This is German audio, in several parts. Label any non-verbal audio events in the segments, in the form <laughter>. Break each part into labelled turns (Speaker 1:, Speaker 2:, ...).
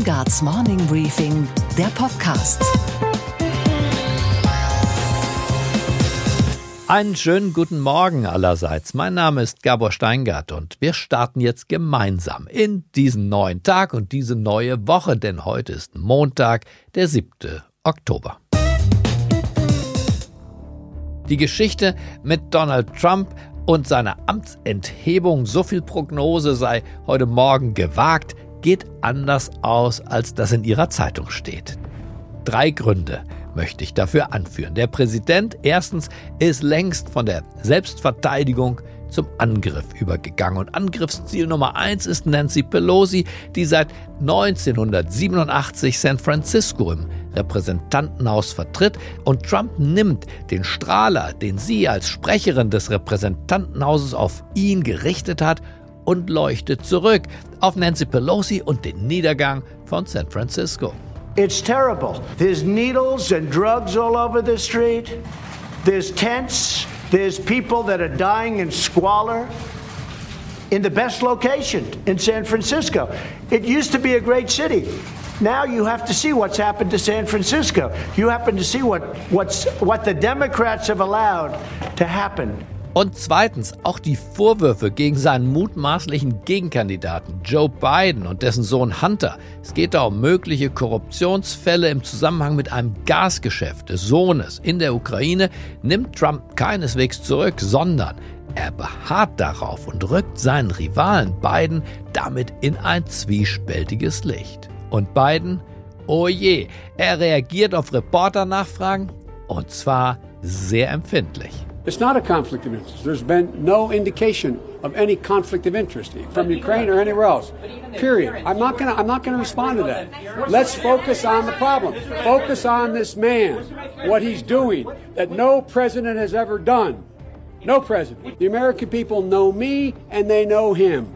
Speaker 1: Steingarts Morning Briefing, der Podcast.
Speaker 2: Einen schönen guten Morgen allerseits. Mein Name ist Gabor Steingart und wir starten jetzt gemeinsam in diesen neuen Tag und diese neue Woche, denn heute ist Montag, der 7. Oktober. Die Geschichte mit Donald Trump und seiner Amtsenthebung, so viel Prognose sei heute Morgen gewagt, geht anders aus, als das in ihrer Zeitung steht. Drei Gründe möchte ich dafür anführen. Der Präsident erstens ist längst von der Selbstverteidigung zum Angriff übergegangen. Und Angriffsziel Nummer eins ist Nancy Pelosi, die seit 1987 San Francisco im Repräsentantenhaus vertritt. Und Trump nimmt den Strahler, den sie als Sprecherin des Repräsentantenhauses auf ihn gerichtet hat, und leuchtet zurück auf Nancy Pelosi und den Niedergang von San Francisco.
Speaker 3: It's terrible. There's needles and drugs all over the street. There's tents. There's people that are dying in squalor in the best location in San Francisco. It used to be a great city. Now you have to see what's happened to San Francisco. You happen to see what, what's, what the Democrats have allowed to happen.
Speaker 2: Und zweitens auch die Vorwürfe gegen seinen mutmaßlichen Gegenkandidaten Joe Biden und dessen Sohn Hunter. Es geht da um mögliche Korruptionsfälle im Zusammenhang mit einem Gasgeschäft des Sohnes in der Ukraine, nimmt Trump keineswegs zurück, sondern er beharrt darauf und rückt seinen Rivalen Biden damit in ein zwiespältiges Licht. Und Biden, oh je, er reagiert auf Reporternachfragen und zwar sehr empfindlich.
Speaker 4: It's not a conflict of interest. There's been no indication of any conflict of interest from Ukraine or anywhere else. Period. I'm not going to I'm not going to respond to that. Let's focus on the problem. Focus on this man, what he's doing that no president has ever done. No president. The American people know me and they know him.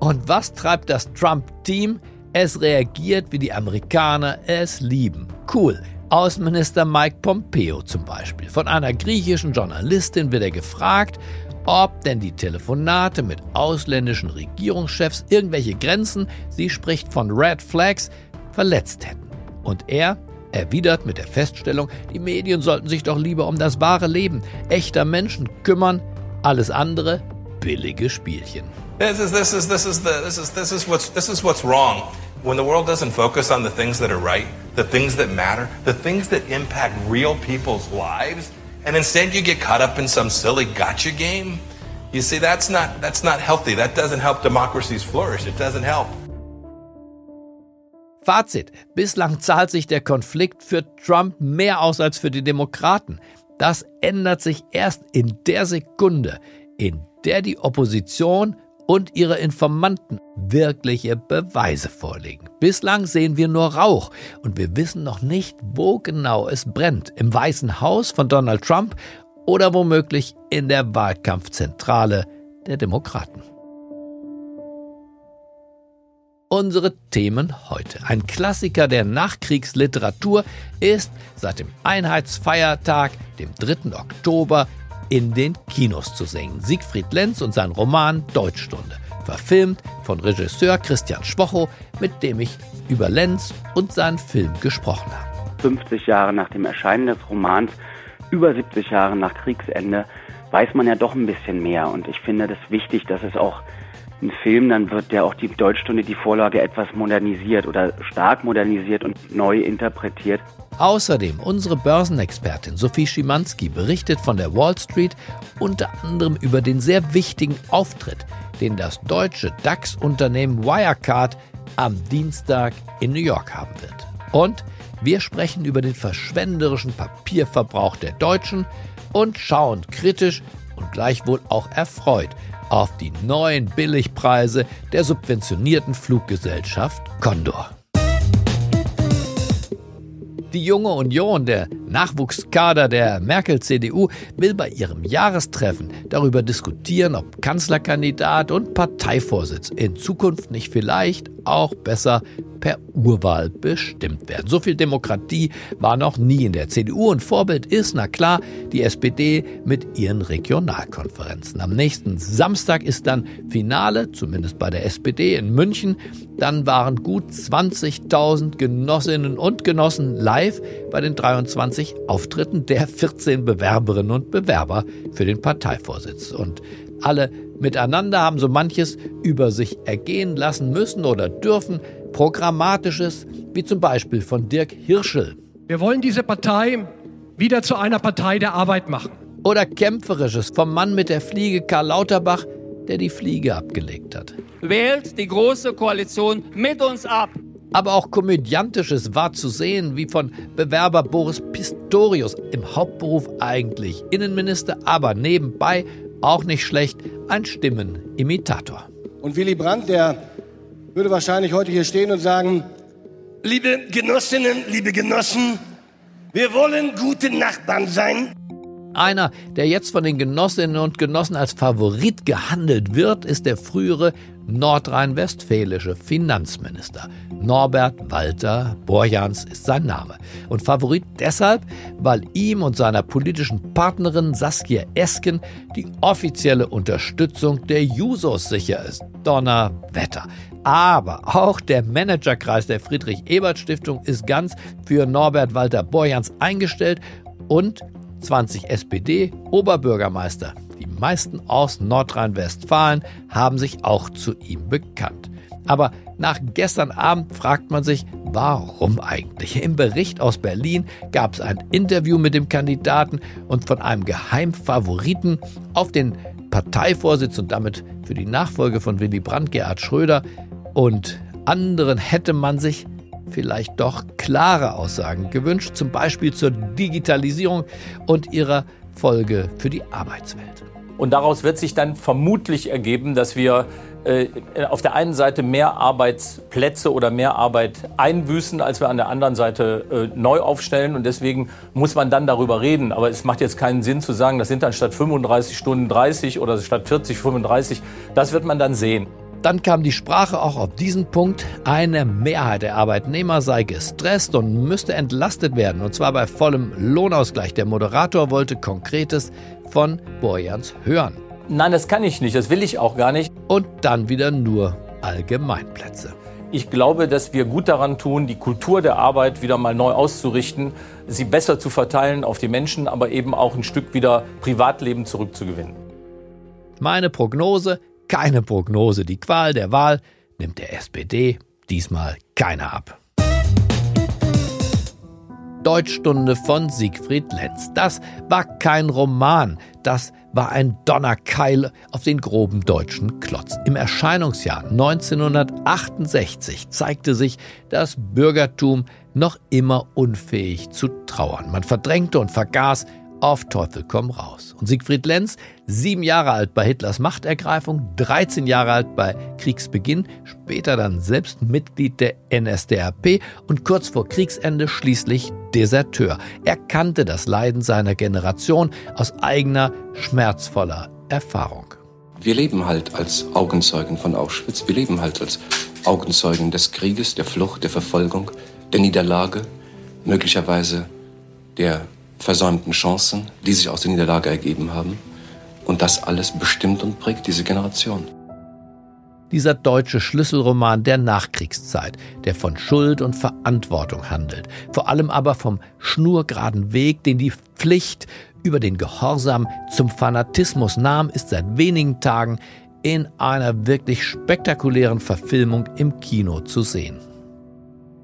Speaker 2: Und was treibt das Trump-Team? Es reagiert, wie die Amerikaner es lieben. Cool. Außenminister Mike Pompeo zum Beispiel. Von einer griechischen Journalistin wird er gefragt, ob denn die Telefonate mit ausländischen Regierungschefs irgendwelche Grenzen, sie spricht von Red Flags, verletzt hätten. Und er erwidert mit der Feststellung, die Medien sollten sich doch lieber um das wahre Leben echter Menschen kümmern, alles andere billige Spielchen.
Speaker 5: This is this is this is the this is this is what's this is what's wrong. When the world doesn't focus on the things that are right, the things that matter, the things that impact real people's lives, and instead you get caught up in some silly gotcha game, you see that's not that's not healthy. That doesn't help democracies flourish. It doesn't help.
Speaker 2: Fazit. Bislang zahlt sich der Konflikt für Trump mehr aus als für die Demokraten. Das ändert sich erst in der Sekunde, in der die Opposition und ihre Informanten wirkliche Beweise vorlegen. Bislang sehen wir nur Rauch und wir wissen noch nicht, wo genau es brennt. Im Weißen Haus von Donald Trump oder womöglich in der Wahlkampfzentrale der Demokraten. Unsere Themen heute. Ein Klassiker der Nachkriegsliteratur ist seit dem Einheitsfeiertag, dem 3. Oktober, in den Kinos zu singen. Siegfried Lenz und sein Roman Deutschstunde, verfilmt von Regisseur Christian Schwocho, mit dem ich über Lenz und seinen Film gesprochen habe.
Speaker 6: 50 Jahre nach dem Erscheinen des Romans, über 70 Jahre nach Kriegsende, weiß man ja doch ein bisschen mehr. Und ich finde das wichtig, dass es auch ein Film, dann wird ja auch die Deutschstunde, die Vorlage etwas modernisiert oder stark modernisiert und neu interpretiert.
Speaker 2: Außerdem unsere Börsenexpertin Sophie Schimanski berichtet von der Wall Street unter anderem über den sehr wichtigen Auftritt, den das deutsche DAX-Unternehmen Wirecard am Dienstag in New York haben wird. Und wir sprechen über den verschwenderischen Papierverbrauch der Deutschen und schauen kritisch und gleichwohl auch erfreut auf die neuen Billigpreise der subventionierten Fluggesellschaft Condor. Die junge Union, der Nachwuchskader der Merkel-CDU, will bei ihrem Jahrestreffen darüber diskutieren, ob Kanzlerkandidat und Parteivorsitz in Zukunft nicht vielleicht auch besser per Urwahl bestimmt werden. So viel Demokratie war noch nie in der CDU und Vorbild ist, na klar, die SPD mit ihren Regionalkonferenzen. Am nächsten Samstag ist dann Finale, zumindest bei der SPD in München. Dann waren gut 20.000 Genossinnen und Genossen live bei den 23 Auftritten der 14 Bewerberinnen und Bewerber für den Parteivorsitz. Und alle miteinander haben so manches über sich ergehen lassen müssen oder dürfen. Programmatisches, wie zum Beispiel von Dirk Hirschel.
Speaker 7: Wir wollen diese Partei wieder zu einer Partei der Arbeit machen.
Speaker 2: Oder kämpferisches vom Mann mit der Fliege Karl Lauterbach, der die Fliege abgelegt hat.
Speaker 8: Wählt die große Koalition mit uns ab.
Speaker 2: Aber auch komödiantisches war zu sehen, wie von Bewerber Boris Pistorius, im Hauptberuf eigentlich Innenminister, aber nebenbei auch nicht schlecht, ein Stimmenimitator.
Speaker 9: Und Willy Brandt, der würde wahrscheinlich heute hier stehen und sagen, liebe Genossinnen, liebe Genossen, wir wollen gute Nachbarn sein.
Speaker 2: Einer, der jetzt von den Genossinnen und Genossen als Favorit gehandelt wird, ist der frühere nordrhein-westfälische Finanzminister. Norbert Walter Borjans ist sein Name. Und Favorit deshalb, weil ihm und seiner politischen Partnerin Saskia Esken die offizielle Unterstützung der Jusos sicher ist. Donnerwetter. Aber auch der Managerkreis der Friedrich-Ebert-Stiftung ist ganz für Norbert Walter Borjans eingestellt und 20 SPD-Oberbürgermeister, die meisten aus Nordrhein-Westfalen, haben sich auch zu ihm bekannt. Aber nach gestern Abend fragt man sich, warum eigentlich? Im Bericht aus Berlin gab es ein Interview mit dem Kandidaten und von einem Geheimfavoriten auf den Parteivorsitz und damit für die Nachfolge von Willy Brandt, Gerhard Schröder und anderen hätte man sich vielleicht doch klare Aussagen gewünscht, zum Beispiel zur Digitalisierung und ihrer Folge für die Arbeitswelt.
Speaker 10: Und daraus wird sich dann vermutlich ergeben, dass wir äh, auf der einen Seite mehr Arbeitsplätze oder mehr Arbeit einbüßen, als wir an der anderen Seite äh, neu aufstellen. Und deswegen muss man dann darüber reden. Aber es macht jetzt keinen Sinn zu sagen, das sind dann statt 35 Stunden 30 oder statt 40 35. Das wird man dann sehen.
Speaker 2: Dann kam die Sprache auch auf diesen Punkt. Eine Mehrheit der Arbeitnehmer sei gestresst und müsste entlastet werden, und zwar bei vollem Lohnausgleich. Der Moderator wollte Konkretes von Borjans hören.
Speaker 10: Nein, das kann ich nicht, das will ich auch gar nicht.
Speaker 2: Und dann wieder nur Allgemeinplätze.
Speaker 10: Ich glaube, dass wir gut daran tun, die Kultur der Arbeit wieder mal neu auszurichten, sie besser zu verteilen auf die Menschen, aber eben auch ein Stück wieder Privatleben zurückzugewinnen.
Speaker 2: Meine Prognose, keine Prognose. Die Qual der Wahl nimmt der SPD diesmal keiner ab. Deutschstunde von Siegfried Lenz. Das war kein Roman, das war ein Donnerkeil auf den groben deutschen Klotz. Im Erscheinungsjahr 1968 zeigte sich das Bürgertum noch immer unfähig zu trauern. Man verdrängte und vergaß auf Teufel komm raus. Und Siegfried Lenz, sieben Jahre alt bei Hitlers Machtergreifung, 13 Jahre alt bei Kriegsbeginn, später dann selbst Mitglied der NSDAP und kurz vor Kriegsende schließlich Deserteur. Er kannte das Leiden seiner Generation aus eigener, schmerzvoller Erfahrung.
Speaker 11: Wir leben halt als Augenzeugen von Auschwitz. Wir leben halt als Augenzeugen des Krieges, der Flucht, der Verfolgung, der Niederlage, möglicherweise der versäumten Chancen, die sich aus der Niederlage ergeben haben. Und das alles bestimmt und prägt diese Generation.
Speaker 2: Dieser deutsche Schlüsselroman der Nachkriegszeit, der von Schuld und Verantwortung handelt, vor allem aber vom schnurgeraden Weg, den die Pflicht über den Gehorsam zum Fanatismus nahm, ist seit wenigen Tagen in einer wirklich spektakulären Verfilmung im Kino zu sehen.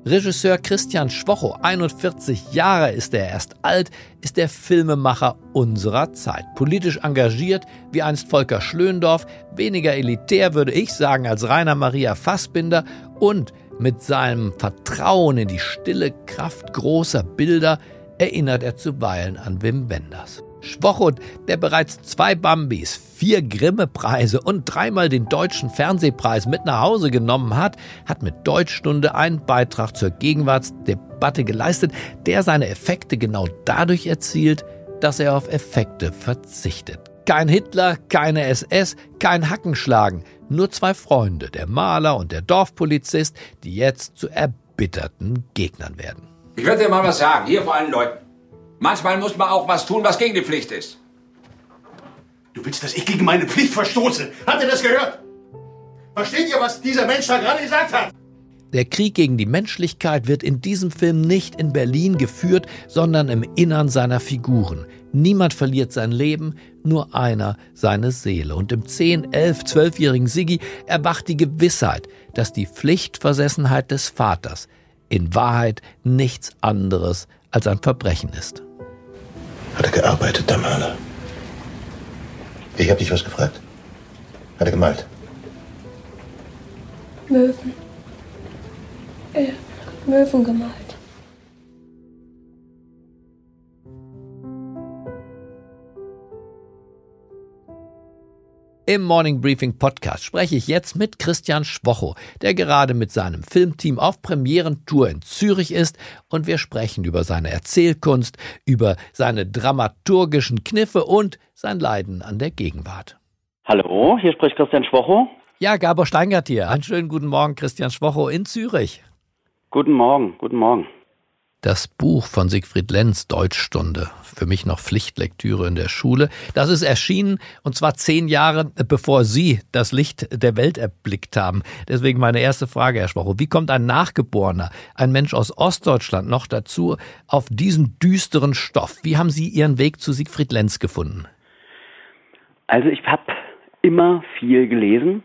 Speaker 2: Regisseur Christian Schwocho, 41 Jahre ist er erst alt, ist der Filmemacher unserer Zeit. Politisch engagiert wie einst Volker Schlöndorff, weniger elitär würde ich sagen als Rainer Maria Fassbinder und mit seinem Vertrauen in die stille Kraft großer Bilder erinnert er zuweilen an Wim Wenders. Schwochut, der bereits zwei Bambis, vier Grimme-Preise und dreimal den deutschen Fernsehpreis mit nach Hause genommen hat, hat mit Deutschstunde einen Beitrag zur Gegenwartsdebatte geleistet, der seine Effekte genau dadurch erzielt, dass er auf Effekte verzichtet. Kein Hitler, keine SS, kein Hackenschlagen. Nur zwei Freunde, der Maler und der Dorfpolizist, die jetzt zu erbitterten Gegnern werden.
Speaker 12: Ich werde dir mal was sagen, hier vor allen Leuten. Manchmal muss man auch was tun, was gegen die Pflicht ist.
Speaker 13: Du willst, dass ich gegen meine Pflicht verstoße? Habt ihr das gehört? Versteht ihr, was dieser Mensch da gerade gesagt hat?
Speaker 2: Der Krieg gegen die Menschlichkeit wird in diesem Film nicht in Berlin geführt, sondern im Innern seiner Figuren. Niemand verliert sein Leben, nur einer seine Seele. Und im 10, 11, 12-jährigen Siggi erwacht die Gewissheit, dass die Pflichtversessenheit des Vaters in Wahrheit nichts anderes als ein Verbrechen ist.
Speaker 13: Hat er gearbeitet, der Maler? Ich hab dich was gefragt. Hat er gemalt?
Speaker 14: Möwen. Er hat Möwen gemalt.
Speaker 2: Im Morning Briefing Podcast spreche ich jetzt mit Christian Schwocho, der gerade mit seinem Filmteam auf Premierentour in Zürich ist und wir sprechen über seine Erzählkunst, über seine dramaturgischen Kniffe und sein Leiden an der Gegenwart.
Speaker 6: Hallo, hier spricht Christian Schwocho.
Speaker 2: Ja, Gabor Steingart hier. Einen schönen guten Morgen, Christian Schwocho in Zürich.
Speaker 6: Guten Morgen, guten Morgen.
Speaker 2: Das Buch von Siegfried Lenz, Deutschstunde, für mich noch Pflichtlektüre in der Schule, das ist erschienen und zwar zehn Jahre bevor Sie das Licht der Welt erblickt haben. Deswegen meine erste Frage, Herr Schwacho. Wie kommt ein Nachgeborener, ein Mensch aus Ostdeutschland noch dazu, auf diesen düsteren Stoff? Wie haben Sie Ihren Weg zu Siegfried Lenz gefunden?
Speaker 6: Also ich habe immer viel gelesen.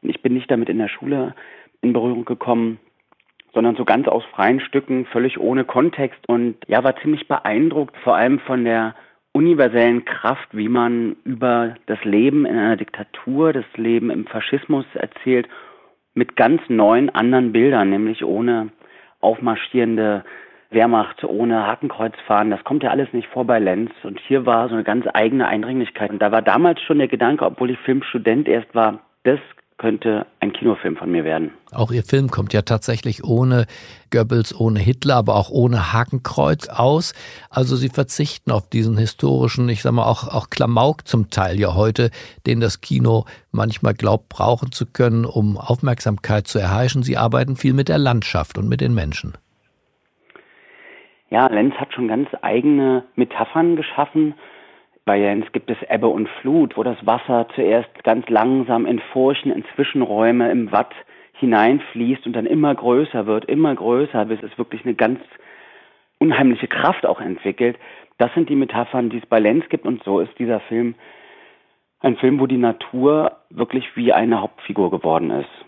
Speaker 6: Ich bin nicht damit in der Schule in Berührung gekommen sondern so ganz aus freien Stücken, völlig ohne Kontext und ja, war ziemlich beeindruckt, vor allem von der universellen Kraft, wie man über das Leben in einer Diktatur, das Leben im Faschismus erzählt, mit ganz neuen anderen Bildern, nämlich ohne aufmarschierende Wehrmacht, ohne Hakenkreuzfahren. Das kommt ja alles nicht vor bei Lenz. Und hier war so eine ganz eigene Eindringlichkeit. Und da war damals schon der Gedanke, obwohl ich Filmstudent erst war, das könnte ein Kinofilm von mir werden.
Speaker 2: Auch Ihr Film kommt ja tatsächlich ohne Goebbels, ohne Hitler, aber auch ohne Hakenkreuz aus. Also Sie verzichten auf diesen historischen, ich sag mal auch, auch Klamauk zum Teil ja heute, den das Kino manchmal glaubt brauchen zu können, um Aufmerksamkeit zu erheischen. Sie arbeiten viel mit der Landschaft und mit den Menschen.
Speaker 6: Ja, Lenz hat schon ganz eigene Metaphern geschaffen bei Jens gibt es Ebbe und Flut, wo das Wasser zuerst ganz langsam in Furchen, in Zwischenräume, im Watt hineinfließt und dann immer größer wird, immer größer, bis es wirklich eine ganz unheimliche Kraft auch entwickelt. Das sind die Metaphern, die es bei Lenz gibt und so ist dieser Film ein Film, wo die Natur wirklich wie eine Hauptfigur geworden ist.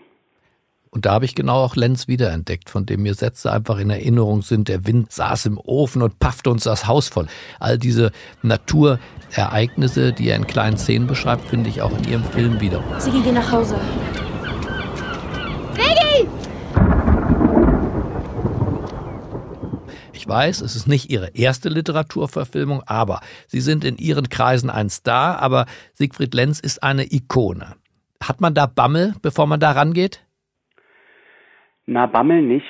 Speaker 2: Und da habe ich genau auch Lenz wiederentdeckt, von dem mir Sätze einfach in Erinnerung sind. Der Wind saß im Ofen und paffte uns das Haus voll. All diese Naturereignisse, die er in kleinen Szenen beschreibt, finde ich auch in ihrem Film wieder.
Speaker 14: Sigi, geh nach Hause. Sigi!
Speaker 2: Ich weiß, es ist nicht Ihre erste Literaturverfilmung, aber Sie sind in Ihren Kreisen ein Star, aber Siegfried Lenz ist eine Ikone. Hat man da Bammel, bevor man da rangeht?
Speaker 6: Na, Bammel nicht,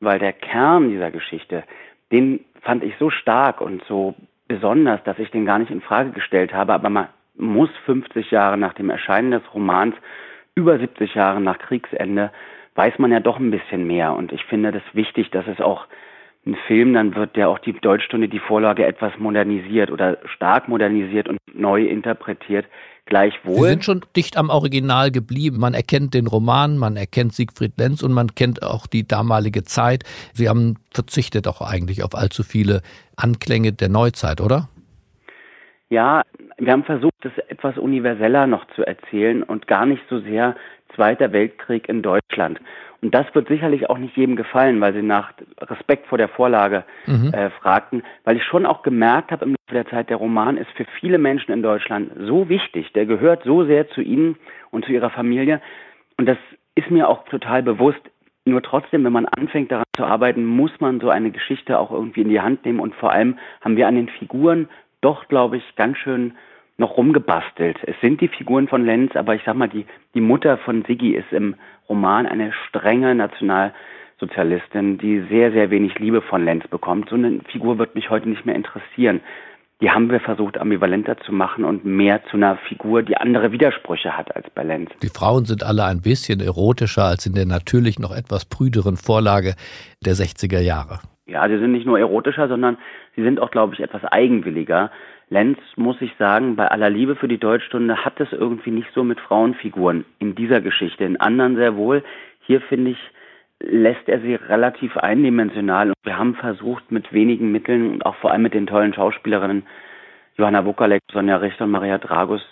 Speaker 6: weil der Kern dieser Geschichte, den fand ich so stark und so besonders, dass ich den gar nicht in Frage gestellt habe. Aber man muss 50 Jahre nach dem Erscheinen des Romans, über 70 Jahre nach Kriegsende, weiß man ja doch ein bisschen mehr. Und ich finde das wichtig, dass es auch ein Film dann wird, der auch die Deutschstunde, die Vorlage etwas modernisiert oder stark modernisiert und neu interpretiert. Gleichwohl.
Speaker 2: Sie sind schon dicht am Original geblieben. Man erkennt den Roman, man erkennt Siegfried Lenz und man kennt auch die damalige Zeit. Sie haben verzichtet auch eigentlich auf allzu viele Anklänge der Neuzeit, oder?
Speaker 6: Ja, wir haben versucht, es etwas universeller noch zu erzählen und gar nicht so sehr Zweiter Weltkrieg in Deutschland. Und das wird sicherlich auch nicht jedem gefallen, weil sie nach Respekt vor der Vorlage mhm. äh, fragten, weil ich schon auch gemerkt habe im Laufe der Zeit, der Roman ist für viele Menschen in Deutschland so wichtig, der gehört so sehr zu ihnen und zu ihrer Familie. Und das ist mir auch total bewusst. Nur trotzdem, wenn man anfängt daran zu arbeiten, muss man so eine Geschichte auch irgendwie in die Hand nehmen. Und vor allem haben wir an den Figuren doch, glaube ich, ganz schön noch rumgebastelt. Es sind die Figuren von Lenz, aber ich sag mal, die, die Mutter von Siggi ist im Roman eine strenge Nationalsozialistin, die sehr, sehr wenig Liebe von Lenz bekommt. So eine Figur wird mich heute nicht mehr interessieren. die haben wir versucht ambivalenter zu machen und mehr zu einer Figur, die andere Widersprüche hat als bei Lenz.
Speaker 2: Die Frauen sind alle ein bisschen erotischer als in der natürlich noch etwas prüderen Vorlage der 60er Jahre.
Speaker 6: Ja, sie sind nicht nur erotischer, sondern sie sind auch, glaube ich, etwas eigenwilliger. Lenz, muss ich sagen, bei aller Liebe für die Deutschstunde hat es irgendwie nicht so mit Frauenfiguren in dieser Geschichte. In anderen sehr wohl. Hier finde ich, lässt er sie relativ eindimensional. Und wir haben versucht, mit wenigen Mitteln und auch vor allem mit den tollen Schauspielerinnen Johanna Bukalek, Sonja Richter und Maria Dragus,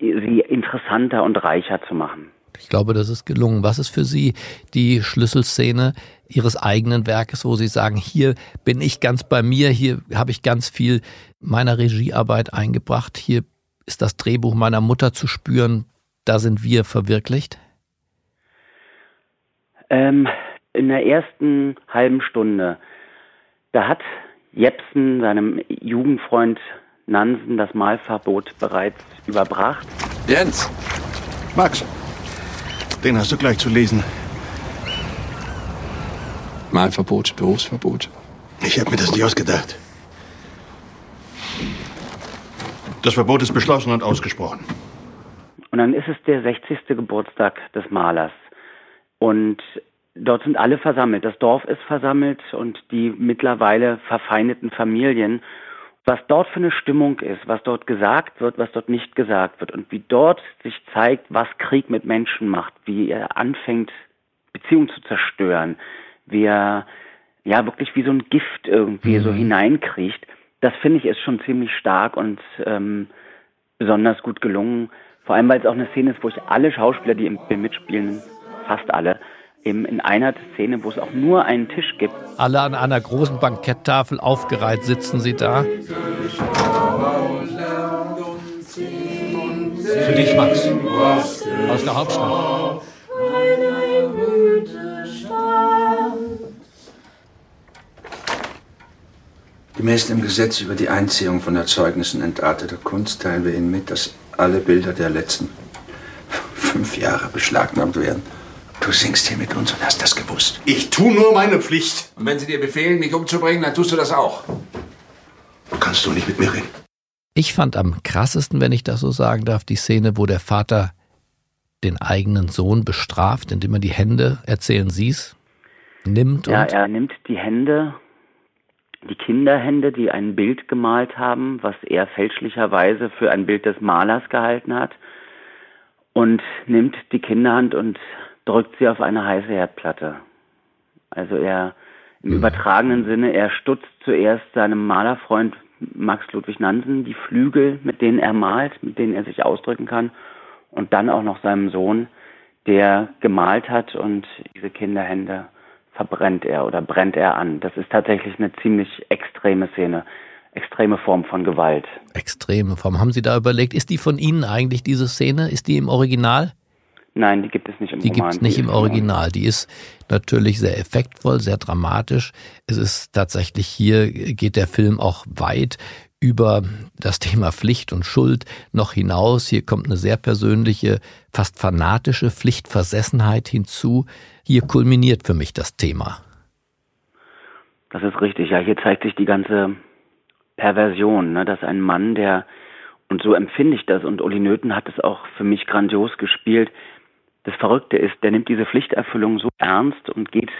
Speaker 6: sie interessanter und reicher zu machen.
Speaker 2: Ich glaube, das ist gelungen. Was ist für Sie die Schlüsselszene Ihres eigenen Werkes, wo Sie sagen, hier bin ich ganz bei mir, hier habe ich ganz viel meiner Regiearbeit eingebracht, hier ist das Drehbuch meiner Mutter zu spüren, da sind wir verwirklicht?
Speaker 6: Ähm, in der ersten halben Stunde, da hat Jepsen seinem Jugendfreund Nansen das Malverbot bereits überbracht.
Speaker 13: Jens! Max! Den hast du gleich zu lesen.
Speaker 11: Malverbot, Berufsverbot.
Speaker 13: Ich habe mir das nicht ausgedacht. Das Verbot ist beschlossen und ausgesprochen.
Speaker 6: Und dann ist es der 60. Geburtstag des Malers. Und dort sind alle versammelt. Das Dorf ist versammelt und die mittlerweile verfeindeten Familien. Was dort für eine Stimmung ist, was dort gesagt wird, was dort nicht gesagt wird und wie dort sich zeigt, was Krieg mit Menschen macht, wie er anfängt, Beziehungen zu zerstören, wie er ja wirklich wie so ein Gift irgendwie mhm. so hineinkriecht. Das finde ich ist schon ziemlich stark und ähm, besonders gut gelungen. Vor allem, weil es auch eine Szene ist, wo ich alle Schauspieler, die im Film mitspielen, fast alle, eben in einer Szene, wo es auch nur einen Tisch gibt.
Speaker 2: Alle an einer großen Banketttafel aufgereiht sitzen sie da.
Speaker 7: Für dich, Max. Aus der Hauptstadt.
Speaker 15: Gemäß dem Gesetz über die Einziehung von Erzeugnissen entarteter Kunst teilen wir Ihnen mit, dass alle Bilder der letzten <laughs> fünf Jahre beschlagnahmt werden. Du singst hier mit uns und hast das gewusst.
Speaker 13: Ich tu nur meine Pflicht.
Speaker 12: Und wenn sie dir befehlen, mich umzubringen, dann tust du das auch.
Speaker 13: Kannst du nicht mit mir reden?
Speaker 2: Ich fand am krassesten, wenn ich das so sagen darf, die Szene, wo der Vater den eigenen Sohn bestraft, indem er die Hände, erzählen Sie es, nimmt.
Speaker 6: Ja, er nimmt die Hände die Kinderhände, die ein Bild gemalt haben, was er fälschlicherweise für ein Bild des Malers gehalten hat, und nimmt die Kinderhand und drückt sie auf eine heiße Herdplatte. Also er im mhm. übertragenen Sinne, er stutzt zuerst seinem Malerfreund Max Ludwig Nansen die Flügel, mit denen er malt, mit denen er sich ausdrücken kann, und dann auch noch seinem Sohn, der gemalt hat und diese Kinderhände verbrennt er oder brennt er an. Das ist tatsächlich eine ziemlich extreme Szene, extreme Form von Gewalt.
Speaker 2: Extreme Form. Haben Sie da überlegt, ist die von Ihnen eigentlich diese Szene? Ist die im Original?
Speaker 6: Nein, die gibt es nicht im
Speaker 2: die Roman. Die gibt es nicht im Original. Die ist natürlich sehr effektvoll, sehr dramatisch. Es ist tatsächlich hier geht der Film auch weit über das Thema Pflicht und Schuld noch hinaus. Hier kommt eine sehr persönliche, fast fanatische Pflichtversessenheit hinzu. Hier kulminiert für mich das Thema.
Speaker 6: Das ist richtig. Ja, hier zeigt sich die ganze Perversion, ne? dass ein Mann, der, und so empfinde ich das, und Uli Nöthen hat es auch für mich grandios gespielt, das Verrückte ist, der nimmt diese Pflichterfüllung so ernst und geht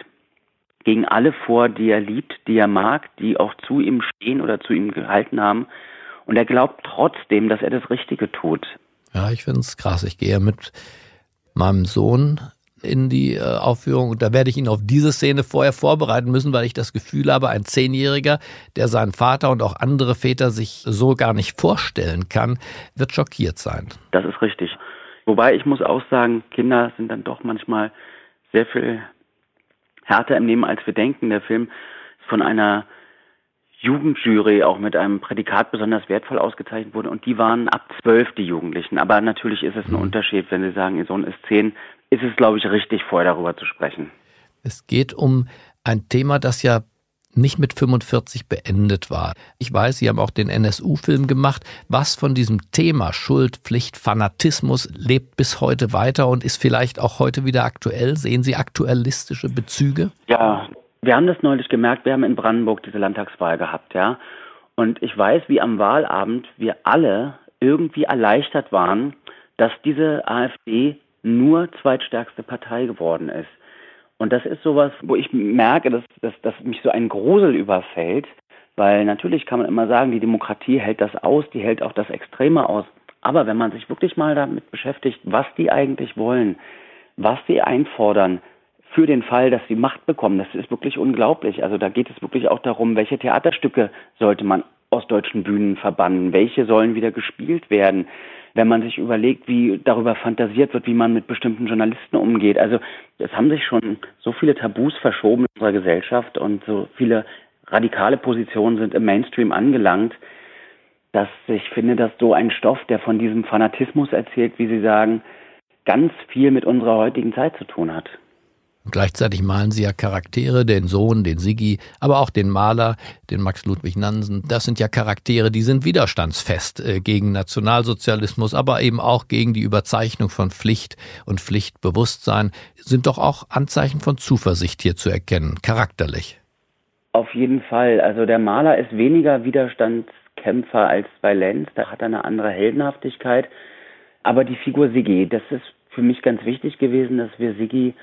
Speaker 6: gegen alle vor, die er liebt, die er mag, die auch zu ihm stehen oder zu ihm gehalten haben. Und er glaubt trotzdem, dass er das Richtige tut.
Speaker 2: Ja, ich finde es krass. Ich gehe ja mit meinem Sohn in die äh, Aufführung und da werde ich ihn auf diese Szene vorher vorbereiten müssen, weil ich das Gefühl habe, ein Zehnjähriger, der seinen Vater und auch andere Väter sich so gar nicht vorstellen kann, wird schockiert sein.
Speaker 6: Das ist richtig. Wobei ich muss auch sagen, Kinder sind dann doch manchmal sehr viel härter im Nehmen, als wir denken. Der Film ist von einer Jugendjury auch mit einem Prädikat besonders wertvoll ausgezeichnet wurde und die waren ab zwölf die Jugendlichen. Aber natürlich ist es ein mhm. Unterschied, wenn Sie sagen, Ihr Sohn ist zehn, ist es, glaube ich, richtig, vorher darüber zu sprechen.
Speaker 2: Es geht um ein Thema, das ja nicht mit 45 beendet war. Ich weiß, Sie haben auch den NSU-Film gemacht. Was von diesem Thema Schuld, Pflicht, Fanatismus lebt bis heute weiter und ist vielleicht auch heute wieder aktuell? Sehen Sie aktuellistische Bezüge?
Speaker 6: Ja, wir haben das neulich gemerkt. Wir haben in Brandenburg diese Landtagswahl gehabt, ja. Und ich weiß, wie am Wahlabend wir alle irgendwie erleichtert waren, dass diese AfD nur zweitstärkste Partei geworden ist. Und das ist sowas, wo ich merke, dass, dass, dass mich so ein Grusel überfällt, weil natürlich kann man immer sagen, die Demokratie hält das aus, die hält auch das Extreme aus. Aber wenn man sich wirklich mal damit beschäftigt, was die eigentlich wollen, was sie einfordern, für den Fall, dass sie Macht bekommen, das ist wirklich unglaublich. Also da geht es wirklich auch darum, welche Theaterstücke sollte man aus deutschen Bühnen verbannen, welche sollen wieder gespielt werden wenn man sich überlegt, wie darüber fantasiert wird, wie man mit bestimmten Journalisten umgeht. Also es haben sich schon so viele Tabus verschoben in unserer Gesellschaft und so viele radikale Positionen sind im Mainstream angelangt, dass ich finde, dass so ein Stoff, der von diesem Fanatismus erzählt, wie Sie sagen, ganz viel mit unserer heutigen Zeit zu tun hat.
Speaker 2: Und gleichzeitig malen sie ja Charaktere, den Sohn, den Siggi, aber auch den Maler, den Max Ludwig Nansen. Das sind ja Charaktere, die sind widerstandsfest äh, gegen Nationalsozialismus, aber eben auch gegen die Überzeichnung von Pflicht und Pflichtbewusstsein. Sind doch auch Anzeichen von Zuversicht hier zu erkennen, charakterlich.
Speaker 6: Auf jeden Fall. Also der Maler ist weniger Widerstandskämpfer als bei Lenz. Da hat er eine andere Heldenhaftigkeit. Aber die Figur Siggi, das ist für mich ganz wichtig gewesen, dass wir Siggi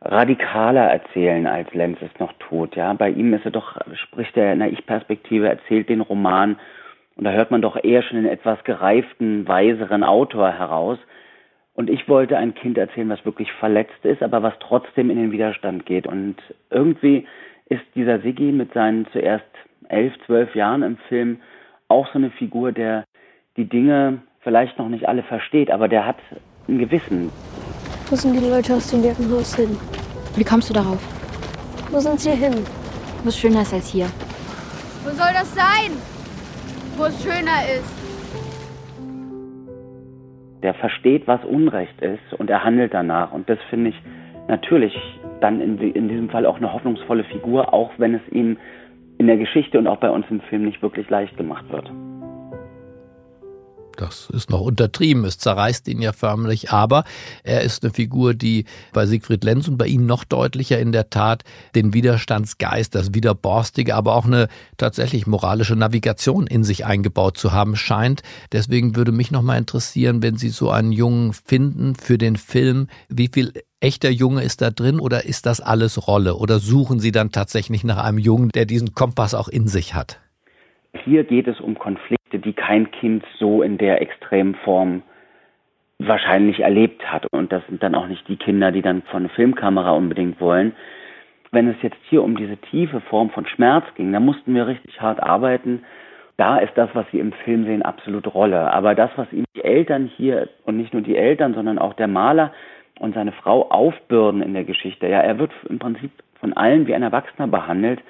Speaker 6: radikaler erzählen, als Lenz es noch tut. Ja, bei ihm ist er doch, spricht er in der Ich-Perspektive, erzählt den Roman und da hört man doch eher schon einen etwas gereiften, weiseren Autor heraus. Und ich wollte ein Kind erzählen, was wirklich verletzt ist, aber was trotzdem in den Widerstand geht. Und irgendwie ist dieser Siggi mit seinen zuerst elf, zwölf Jahren im Film auch so eine Figur, der die Dinge vielleicht noch nicht alle versteht, aber der hat ein Gewissen.
Speaker 14: Wo sind die Leute aus dem Wirkenhaus hin?
Speaker 16: Wie kommst du darauf?
Speaker 14: Wo sind sie hin?
Speaker 16: Wo es schöner ist als hier.
Speaker 17: Wo soll das sein? Wo es schöner ist.
Speaker 6: Der versteht, was Unrecht ist und er handelt danach. Und das finde ich natürlich dann in, in diesem Fall auch eine hoffnungsvolle Figur, auch wenn es ihm in der Geschichte und auch bei uns im Film nicht wirklich leicht gemacht wird.
Speaker 2: Das ist noch untertrieben, es zerreißt ihn ja förmlich, aber er ist eine Figur, die bei Siegfried Lenz und bei ihm noch deutlicher in der Tat den Widerstandsgeist, das Widerborstige, aber auch eine tatsächlich moralische Navigation in sich eingebaut zu haben scheint. Deswegen würde mich noch mal interessieren, wenn Sie so einen Jungen finden für den Film, wie viel echter Junge ist da drin oder ist das alles Rolle? Oder suchen Sie dann tatsächlich nach einem Jungen, der diesen Kompass auch in sich hat?
Speaker 6: Hier geht es um Konflikte, die kein Kind so in der extremen Form wahrscheinlich erlebt hat. Und das sind dann auch nicht die Kinder, die dann von einer Filmkamera unbedingt wollen. Wenn es jetzt hier um diese tiefe Form von Schmerz ging, da mussten wir richtig hart arbeiten. Da ist das, was Sie im Film sehen, absolut Rolle. Aber das, was ihm die Eltern hier und nicht nur die Eltern, sondern auch der Maler und seine Frau aufbürden in der Geschichte, ja, er wird im Prinzip von allen wie ein Erwachsener behandelt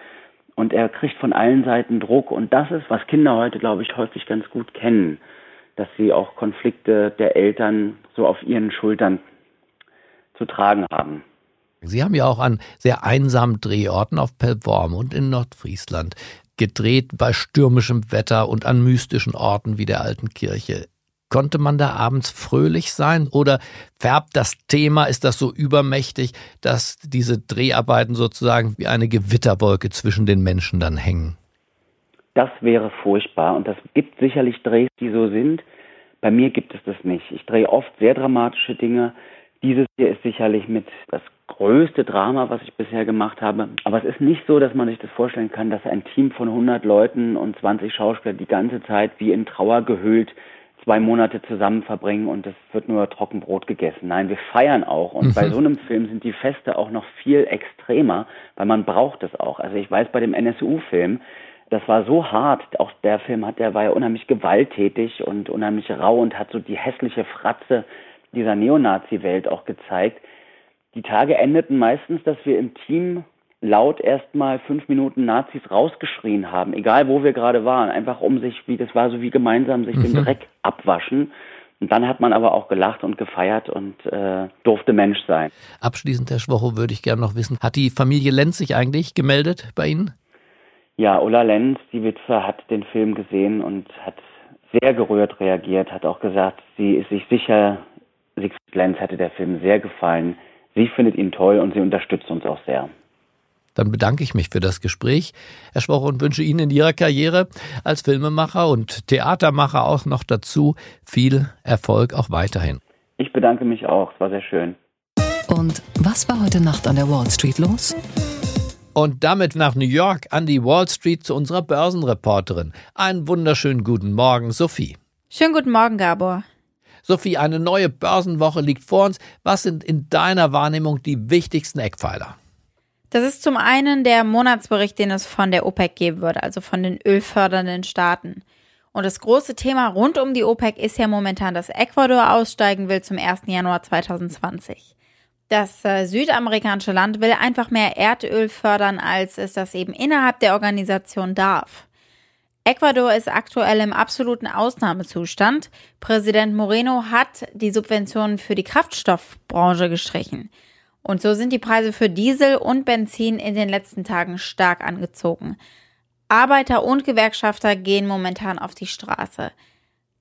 Speaker 6: und er kriegt von allen Seiten Druck. Und das ist, was Kinder heute, glaube ich, häufig ganz gut kennen, dass sie auch Konflikte der Eltern so auf ihren Schultern zu tragen haben.
Speaker 2: Sie haben ja auch an sehr einsamen Drehorten auf Pellworm und in Nordfriesland gedreht bei stürmischem Wetter und an mystischen Orten wie der alten Kirche. Konnte man da abends fröhlich sein oder färbt das Thema, ist das so übermächtig, dass diese Dreharbeiten sozusagen wie eine Gewitterwolke zwischen den Menschen dann hängen?
Speaker 6: Das wäre furchtbar und das gibt sicherlich Drehs, die so sind. Bei mir gibt es das nicht. Ich drehe oft sehr dramatische Dinge. Dieses hier ist sicherlich mit das größte Drama, was ich bisher gemacht habe. Aber es ist nicht so, dass man sich das vorstellen kann, dass ein Team von 100 Leuten und 20 Schauspielern die ganze Zeit wie in Trauer gehüllt zwei Monate zusammen verbringen und es wird nur Trockenbrot gegessen. Nein, wir feiern auch. Und mhm. bei so einem Film sind die Feste auch noch viel extremer, weil man braucht es auch. Also ich weiß bei dem NSU-Film, das war so hart. Auch der Film hat, der war ja unheimlich gewalttätig und unheimlich rau und hat so die hässliche Fratze dieser Neonazi-Welt auch gezeigt. Die Tage endeten meistens, dass wir im Team laut erstmal fünf Minuten Nazis rausgeschrien haben, egal wo wir gerade waren, einfach um sich, wie das war, so wie gemeinsam sich mhm. den Dreck abwaschen. Und dann hat man aber auch gelacht und gefeiert und äh, durfte Mensch sein.
Speaker 2: Abschließend, Herr Schwocho, würde ich gerne noch wissen, hat die Familie Lenz sich eigentlich gemeldet bei Ihnen?
Speaker 6: Ja, Ulla Lenz, die Witwe, hat den Film gesehen und hat sehr gerührt reagiert, hat auch gesagt, sie ist sich sicher, Siegfried Lenz hätte der Film sehr gefallen. Sie findet ihn toll und sie unterstützt uns auch sehr.
Speaker 2: Dann bedanke ich mich für das Gespräch, Herr Schwoch, und wünsche Ihnen in Ihrer Karriere als Filmemacher und Theatermacher auch noch dazu viel Erfolg auch weiterhin.
Speaker 6: Ich bedanke mich auch, es war sehr schön.
Speaker 1: Und was war heute Nacht an der Wall Street los?
Speaker 2: Und damit nach New York an die Wall Street zu unserer Börsenreporterin. Einen wunderschönen guten Morgen, Sophie.
Speaker 18: Schönen guten Morgen, Gabor.
Speaker 2: Sophie, eine neue Börsenwoche liegt vor uns. Was sind in deiner Wahrnehmung die wichtigsten Eckpfeiler?
Speaker 18: Das ist zum einen der Monatsbericht, den es von der OPEC geben wird, also von den ölfördernden Staaten. Und das große Thema rund um die OPEC ist ja momentan, dass Ecuador aussteigen will zum 1. Januar 2020. Das äh, südamerikanische Land will einfach mehr Erdöl fördern, als es das eben innerhalb der Organisation darf. Ecuador ist aktuell im absoluten Ausnahmezustand. Präsident Moreno hat die Subventionen für die Kraftstoffbranche gestrichen. Und so sind die Preise für Diesel und Benzin in den letzten Tagen stark angezogen. Arbeiter und Gewerkschafter gehen momentan auf die Straße.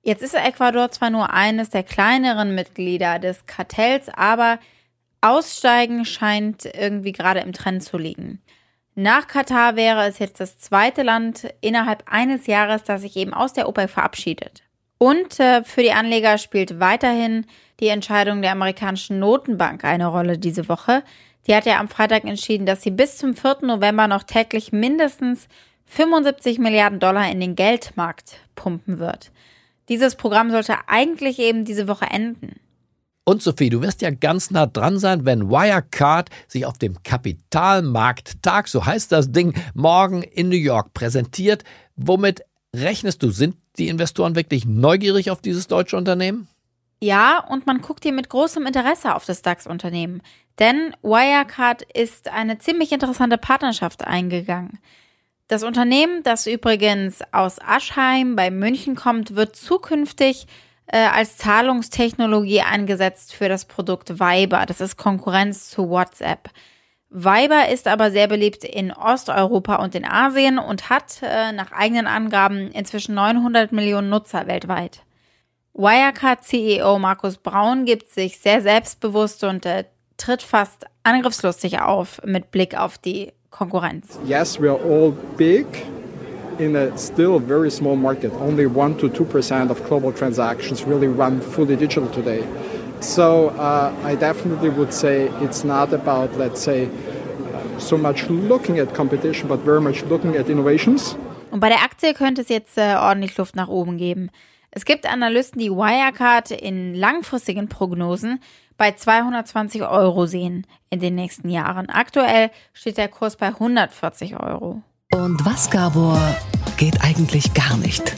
Speaker 18: Jetzt ist Ecuador zwar nur eines der kleineren Mitglieder des Kartells, aber Aussteigen scheint irgendwie gerade im Trend zu liegen. Nach Katar wäre es jetzt das zweite Land innerhalb eines Jahres, das sich eben aus der OPEC verabschiedet. Und äh, für die Anleger spielt weiterhin die Entscheidung der amerikanischen Notenbank eine Rolle diese Woche. Die hat ja am Freitag entschieden, dass sie bis zum 4. November noch täglich mindestens 75 Milliarden Dollar in den Geldmarkt pumpen wird. Dieses Programm sollte eigentlich eben diese Woche enden.
Speaker 2: Und Sophie, du wirst ja ganz nah dran sein, wenn Wirecard sich auf dem Kapitalmarkttag, so heißt das Ding, morgen in New York präsentiert. Womit rechnest du? Sind die Investoren wirklich neugierig auf dieses deutsche Unternehmen?
Speaker 18: Ja, und man guckt hier mit großem Interesse auf das DAX-Unternehmen. Denn Wirecard ist eine ziemlich interessante Partnerschaft eingegangen. Das Unternehmen, das übrigens aus Aschheim bei München kommt, wird zukünftig äh, als Zahlungstechnologie eingesetzt für das Produkt Viber. Das ist Konkurrenz zu WhatsApp. Viber ist aber sehr beliebt in Osteuropa und in Asien und hat äh, nach eigenen Angaben inzwischen 900 Millionen Nutzer weltweit. Wirecard CEO Markus Braun gibt sich sehr selbstbewusst und äh, tritt fast angriffslustig auf mit Blick auf die Konkurrenz.
Speaker 19: Yes, we are all big in a still very small market. Only 1 to 2% of global transactions really run fully digital today. So uh, I definitely would say it's not about, let's say, so much looking at competition, but very much looking at innovations.
Speaker 18: Und bei der Aktie könnte es jetzt äh, ordentlich Luft nach oben geben. Es gibt Analysten, die Wirecard in langfristigen Prognosen bei 220 Euro sehen in den nächsten Jahren. Aktuell steht der Kurs bei 140 Euro.
Speaker 1: Und was, Gabor, geht eigentlich gar nicht?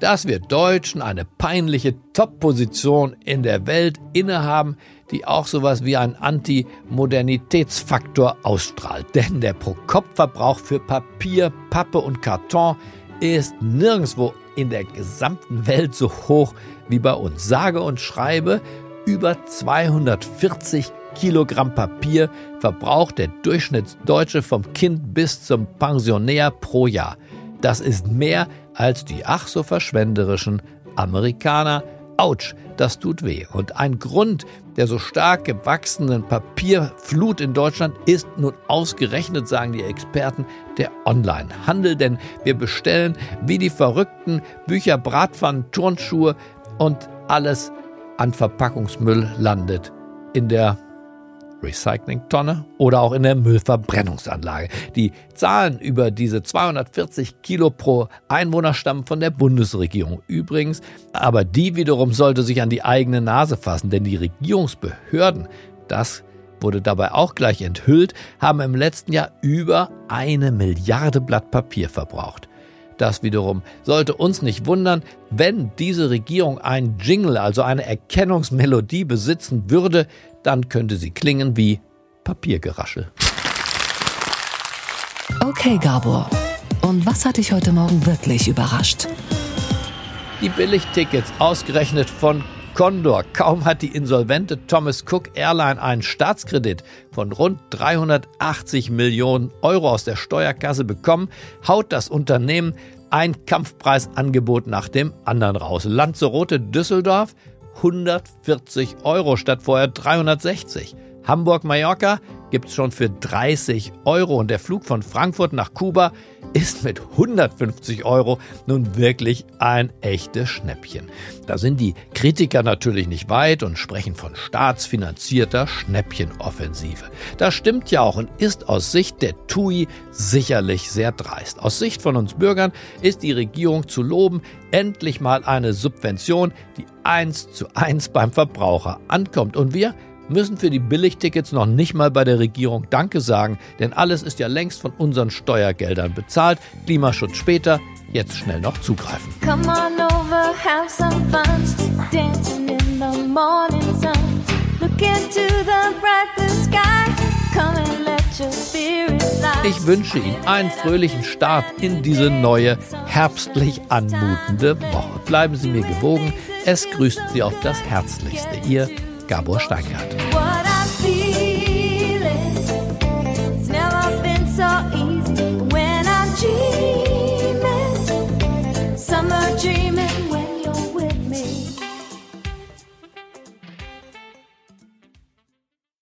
Speaker 2: Dass wir Deutschen eine peinliche Top-Position in der Welt innehaben, die auch sowas wie einen Anti-Modernitätsfaktor ausstrahlt. <laughs> Denn der Pro-Kopf-Verbrauch für Papier, Pappe und Karton ist nirgendwo in der gesamten Welt so hoch wie bei uns. Sage und schreibe, über 240 Kilogramm Papier verbraucht der Durchschnittsdeutsche vom Kind bis zum Pensionär pro Jahr. Das ist mehr als die ach so verschwenderischen Amerikaner. Autsch, das tut weh. Und ein Grund der so stark gewachsenen Papierflut in Deutschland ist nun ausgerechnet, sagen die Experten, der Onlinehandel. Denn wir bestellen wie die Verrückten Bücher, Bratpfannen, Turnschuhe und alles an Verpackungsmüll landet in der Recyclingtonne oder auch in der Müllverbrennungsanlage. Die Zahlen über diese 240 Kilo pro Einwohner stammen von der Bundesregierung übrigens, aber die wiederum sollte sich an die eigene Nase fassen, denn die Regierungsbehörden, das wurde dabei auch gleich enthüllt, haben im letzten Jahr über eine Milliarde Blatt Papier verbraucht. Das wiederum sollte uns nicht wundern, wenn diese Regierung ein Jingle, also eine Erkennungsmelodie besitzen würde, dann könnte sie klingen wie Papiergeraschel.
Speaker 1: Okay, Gabor. Und was hat dich heute Morgen wirklich überrascht?
Speaker 2: Die Billigtickets, ausgerechnet von Condor. Kaum hat die insolvente Thomas Cook Airline einen Staatskredit von rund 380 Millionen Euro aus der Steuerkasse bekommen, haut das Unternehmen ein Kampfpreisangebot nach dem anderen raus. Lanzarote Düsseldorf 140 Euro statt vorher 360. Hamburg-Mallorca gibt es schon für 30 Euro und der Flug von Frankfurt nach Kuba ist mit 150 Euro nun wirklich ein echtes Schnäppchen. Da sind die Kritiker natürlich nicht weit und sprechen von staatsfinanzierter Schnäppchenoffensive. Das stimmt ja auch und ist aus Sicht der TUI sicherlich sehr dreist. Aus Sicht von uns Bürgern ist die Regierung zu loben, endlich mal eine Subvention, die eins zu eins beim Verbraucher ankommt. Und wir müssen für die Billigtickets noch nicht mal bei der Regierung Danke sagen, denn alles ist ja längst von unseren Steuergeldern bezahlt. Klimaschutz später, jetzt schnell noch zugreifen. Come on over, have some fun, dancing in the morning sun. Look into the bright blue sky, come and let your spirit fly. Ich wünsche Ihnen einen fröhlichen Start in diese neue, herbstlich anmutende Woche. Bleiben Sie mir gewogen, es grüßt Sie auf das Herzlichste. Ihr Gabor Steingart.